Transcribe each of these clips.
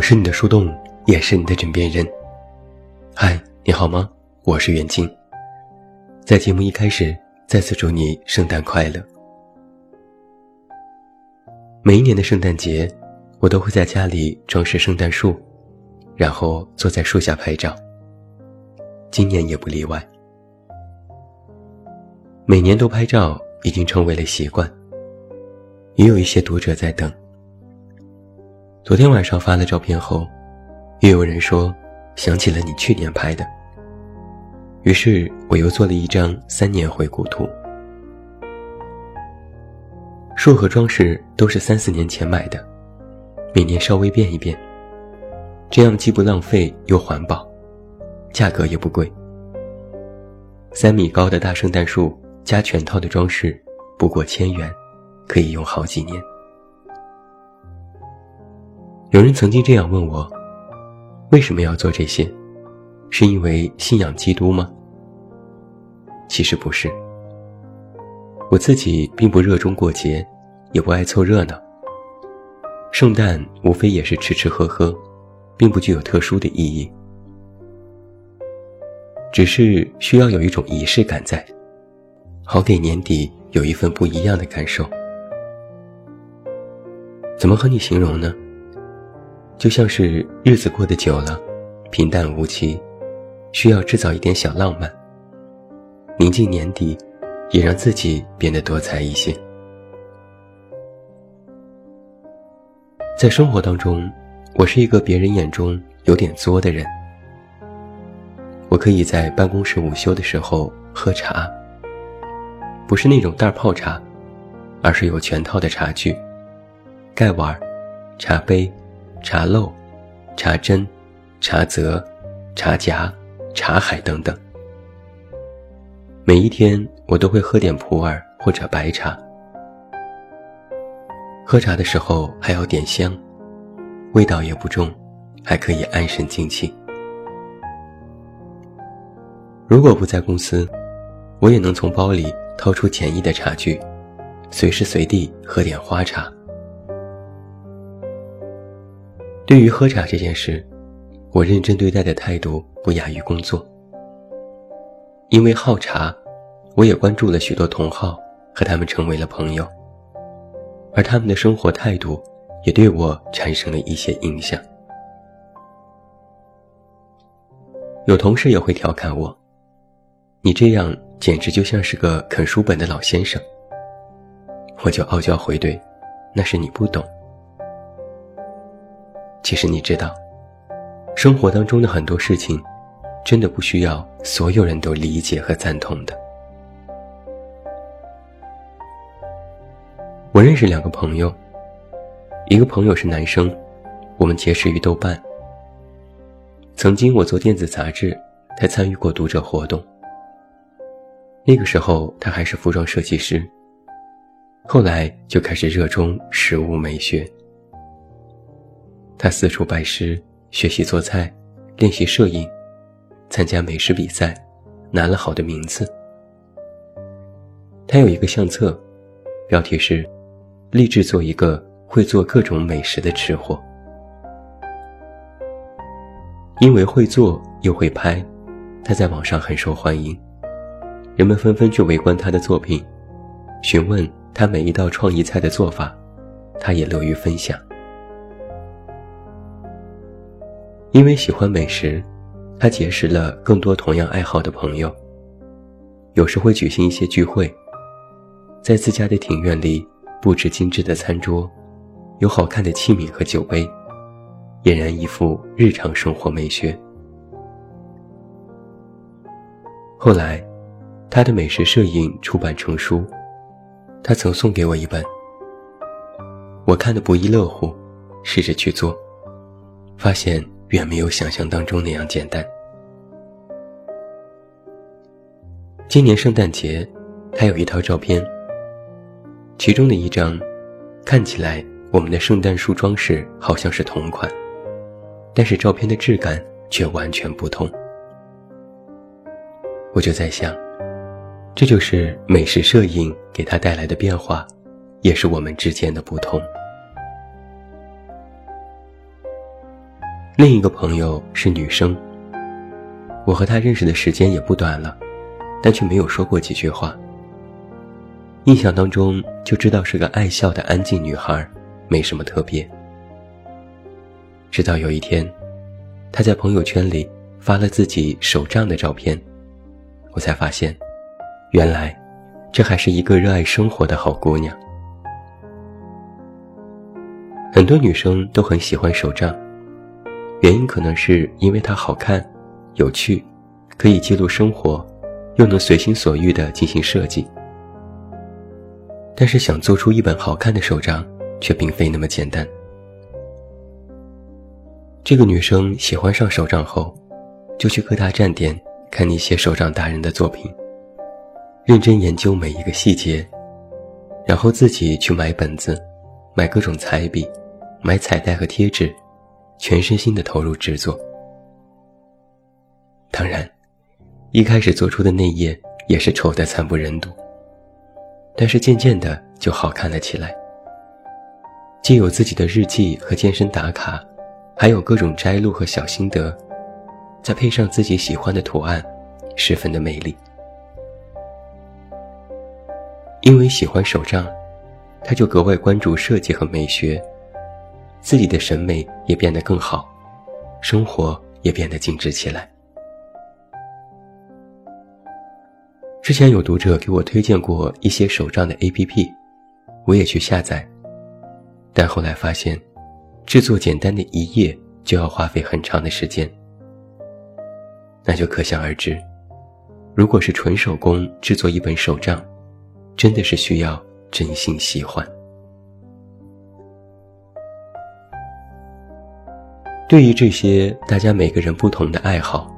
我是你的树洞，也是你的枕边人。嗨，你好吗？我是袁静。在节目一开始，再次祝你圣诞快乐。每一年的圣诞节，我都会在家里装饰圣诞树，然后坐在树下拍照。今年也不例外。每年都拍照已经成为了习惯，也有一些读者在等。昨天晚上发了照片后，又有人说想起了你去年拍的。于是我又做了一张三年回顾图。树和装饰都是三四年前买的，每年稍微变一变，这样既不浪费又环保，价格也不贵。三米高的大圣诞树加全套的装饰，不过千元，可以用好几年。有人曾经这样问我：“为什么要做这些？是因为信仰基督吗？”其实不是。我自己并不热衷过节，也不爱凑热闹。圣诞无非也是吃吃喝喝，并不具有特殊的意义，只是需要有一种仪式感在，好给年底有一份不一样的感受。怎么和你形容呢？就像是日子过得久了，平淡无奇，需要制造一点小浪漫。临近年底，也让自己变得多彩一些。在生活当中，我是一个别人眼中有点作的人。我可以在办公室午休的时候喝茶，不是那种袋泡茶，而是有全套的茶具，盖碗、茶杯。茶漏、茶针、茶则、茶夹、茶海等等。每一天我都会喝点普洱或者白茶。喝茶的时候还要点香，味道也不重，还可以安神静气。如果不在公司，我也能从包里掏出简易的茶具，随时随地喝点花茶。对于喝茶这件事，我认真对待的态度不亚于工作。因为好茶，我也关注了许多同好，和他们成为了朋友。而他们的生活态度，也对我产生了一些影响。有同事也会调侃我：“你这样简直就像是个啃书本的老先生。”我就傲娇回怼：“那是你不懂。”其实你知道，生活当中的很多事情，真的不需要所有人都理解和赞同的。我认识两个朋友，一个朋友是男生，我们结识于豆瓣。曾经我做电子杂志，他参与过读者活动。那个时候他还是服装设计师，后来就开始热衷食物美学。他四处拜师，学习做菜，练习摄影，参加美食比赛，拿了好的名次。他有一个相册，标题是“立志做一个会做各种美食的吃货”。因为会做又会拍，他在网上很受欢迎，人们纷纷去围观他的作品，询问他每一道创意菜的做法，他也乐于分享。因为喜欢美食，他结识了更多同样爱好的朋友。有时会举行一些聚会，在自家的庭院里布置精致的餐桌，有好看的器皿和酒杯，俨然一副日常生活美学。后来，他的美食摄影出版成书，他曾送给我一本，我看得不亦乐乎，试着去做，发现。远没有想象当中那样简单。今年圣诞节，他有一套照片，其中的一张，看起来我们的圣诞树装饰好像是同款，但是照片的质感却完全不同。我就在想，这就是美食摄影给他带来的变化，也是我们之间的不同。另一个朋友是女生，我和她认识的时间也不短了，但却没有说过几句话。印象当中就知道是个爱笑的安静女孩，没什么特别。直到有一天，她在朋友圈里发了自己手账的照片，我才发现，原来，这还是一个热爱生活的好姑娘。很多女生都很喜欢手账。原因可能是因为它好看、有趣，可以记录生活，又能随心所欲地进行设计。但是想做出一本好看的手账，却并非那么简单。这个女生喜欢上手账后，就去各大站点看那些手账达人的作品，认真研究每一个细节，然后自己去买本子，买各种彩笔，买彩带和贴纸。全身心的投入制作。当然，一开始做出的那页也是丑得惨不忍睹。但是渐渐的就好看了起来。既有自己的日记和健身打卡，还有各种摘录和小心得，再配上自己喜欢的图案，十分的美丽。因为喜欢手账，他就格外关注设计和美学。自己的审美也变得更好，生活也变得精致起来。之前有读者给我推荐过一些手账的 APP，我也去下载，但后来发现，制作简单的一页就要花费很长的时间，那就可想而知，如果是纯手工制作一本手账，真的是需要真心喜欢。对于这些大家每个人不同的爱好，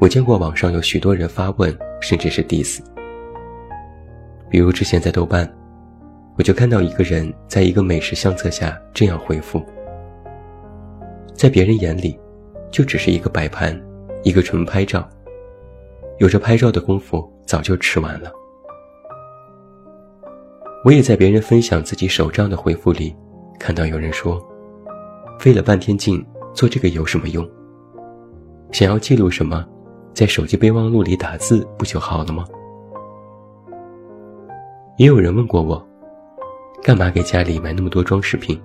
我见过网上有许多人发问，甚至是 diss。比如之前在豆瓣，我就看到一个人在一个美食相册下这样回复：在别人眼里，就只是一个摆盘，一个纯拍照，有着拍照的功夫早就吃完了。我也在别人分享自己手账的回复里，看到有人说。费了半天劲做这个有什么用？想要记录什么，在手机备忘录里打字不就好了吗？也有人问过我，干嘛给家里买那么多装饰品？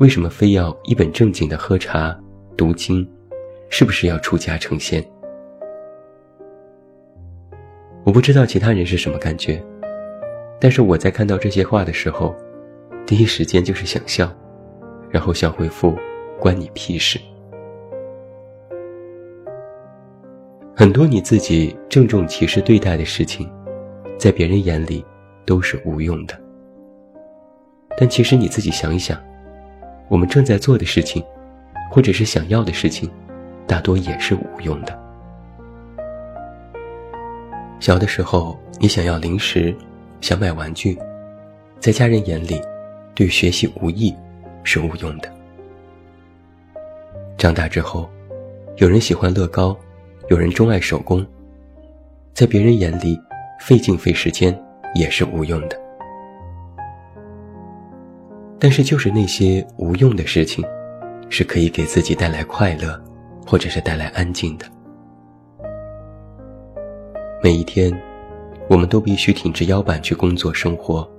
为什么非要一本正经的喝茶、读经？是不是要出家成仙？我不知道其他人是什么感觉，但是我在看到这些话的时候，第一时间就是想笑。然后想回复，关你屁事。很多你自己郑重其事对待的事情，在别人眼里都是无用的。但其实你自己想一想，我们正在做的事情，或者是想要的事情，大多也是无用的。小的时候，你想要零食，想买玩具，在家人眼里，对学习无益。是无用的。长大之后，有人喜欢乐高，有人钟爱手工，在别人眼里，费劲费时间也是无用的。但是，就是那些无用的事情，是可以给自己带来快乐，或者是带来安静的。每一天，我们都必须挺直腰板去工作生活，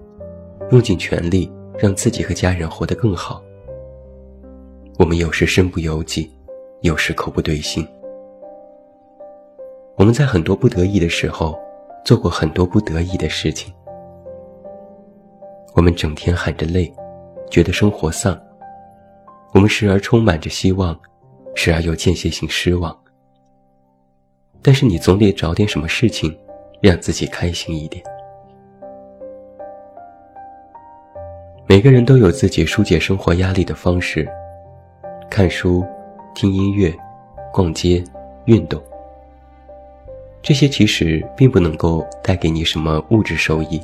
用尽全力。让自己和家人活得更好。我们有时身不由己，有时口不对心。我们在很多不得已的时候，做过很多不得已的事情。我们整天喊着累，觉得生活丧。我们时而充满着希望，时而又间歇性失望。但是你总得找点什么事情，让自己开心一点。每个人都有自己疏解生活压力的方式，看书、听音乐、逛街、运动。这些其实并不能够带给你什么物质收益，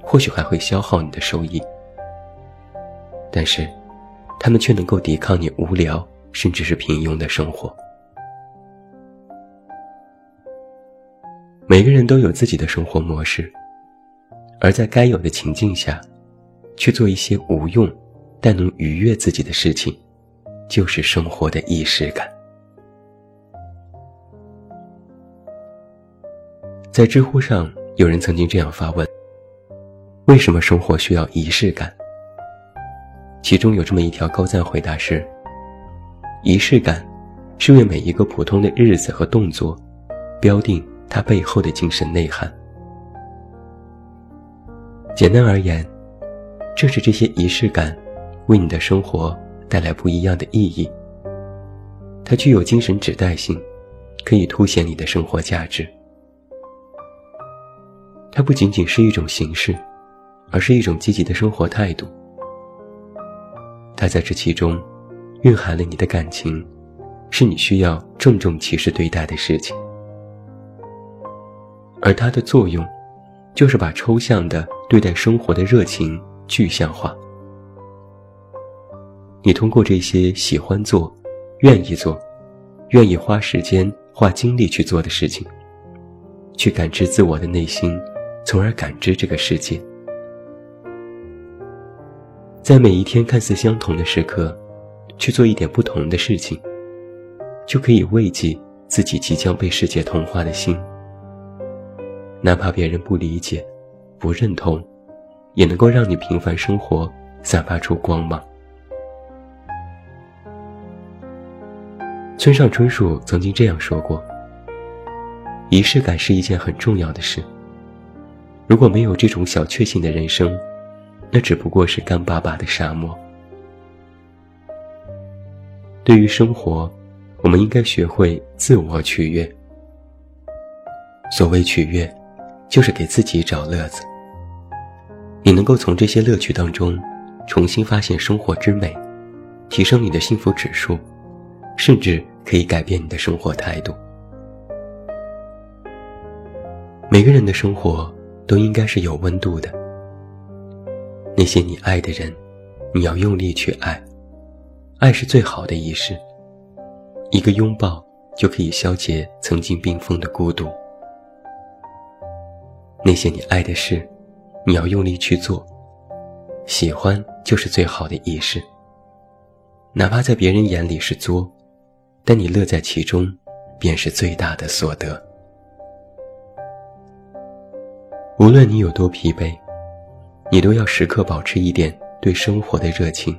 或许还会消耗你的收益。但是，他们却能够抵抗你无聊甚至是平庸的生活。每个人都有自己的生活模式，而在该有的情境下。去做一些无用但能愉悦自己的事情，就是生活的仪式感。在知乎上，有人曾经这样发问：为什么生活需要仪式感？其中有这么一条高赞回答是：仪式感是为每一个普通的日子和动作，标定它背后的精神内涵。简单而言，正是这些仪式感，为你的生活带来不一样的意义。它具有精神指代性，可以凸显你的生活价值。它不仅仅是一种形式，而是一种积极的生活态度。它在这其中，蕴含了你的感情，是你需要郑重其事对待的事情。而它的作用，就是把抽象的对待生活的热情具象化。你通过这些喜欢做、愿意做、愿意花时间、花精力去做的事情，去感知自我的内心。从而感知这个世界，在每一天看似相同的时刻，去做一点不同的事情，就可以慰藉自己即将被世界同化的心。哪怕别人不理解、不认同，也能够让你平凡生活散发出光芒。村上春树曾经这样说过：“仪式感是一件很重要的事。”如果没有这种小确幸的人生，那只不过是干巴巴的沙漠。对于生活，我们应该学会自我取悦。所谓取悦，就是给自己找乐子。你能够从这些乐趣当中，重新发现生活之美，提升你的幸福指数，甚至可以改变你的生活态度。每个人的生活。都应该是有温度的。那些你爱的人，你要用力去爱，爱是最好的仪式。一个拥抱就可以消解曾经冰封的孤独。那些你爱的事，你要用力去做，喜欢就是最好的仪式。哪怕在别人眼里是作，但你乐在其中，便是最大的所得。无论你有多疲惫，你都要时刻保持一点对生活的热情，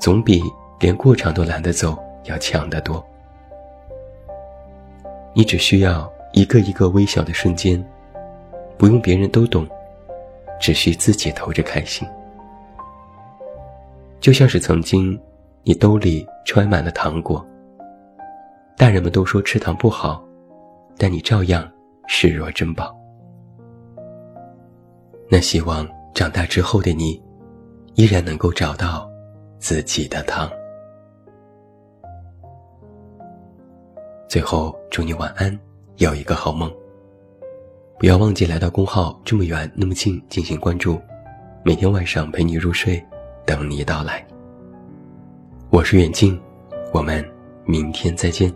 总比连过场都懒得走要强得多。你只需要一个一个微小的瞬间，不用别人都懂，只需自己偷着开心。就像是曾经，你兜里揣满了糖果，大人们都说吃糖不好，但你照样视若珍宝。那希望长大之后的你，依然能够找到自己的糖。最后，祝你晚安，有一个好梦。不要忘记来到公号这么远那么近进行关注，每天晚上陪你入睡，等你到来。我是远近，我们明天再见。